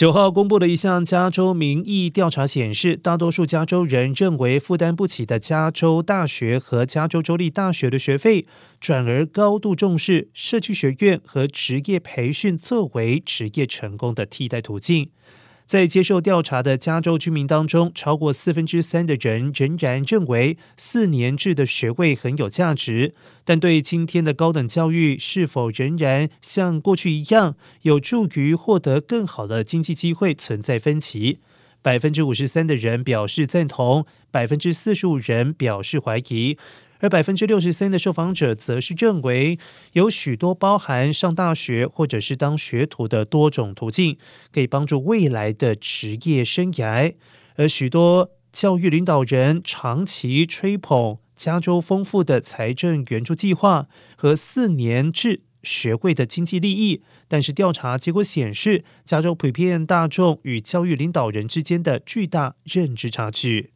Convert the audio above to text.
九号公布的一项加州民意调查显示，大多数加州人认为负担不起的加州大学和加州州立大学的学费，转而高度重视社区学院和职业培训作为职业成功的替代途径。在接受调查的加州居民当中，超过四分之三的人仍然认为四年制的学位很有价值，但对今天的高等教育是否仍然像过去一样有助于获得更好的经济机会存在分歧。百分之五十三的人表示赞同，百分之四十五人表示怀疑。而百分之六十三的受访者则是认为，有许多包含上大学或者是当学徒的多种途径，可以帮助未来的职业生涯。而许多教育领导人长期吹捧加州丰富的财政援助计划和四年制学会的经济利益，但是调查结果显示，加州普遍大众与教育领导人之间的巨大认知差距。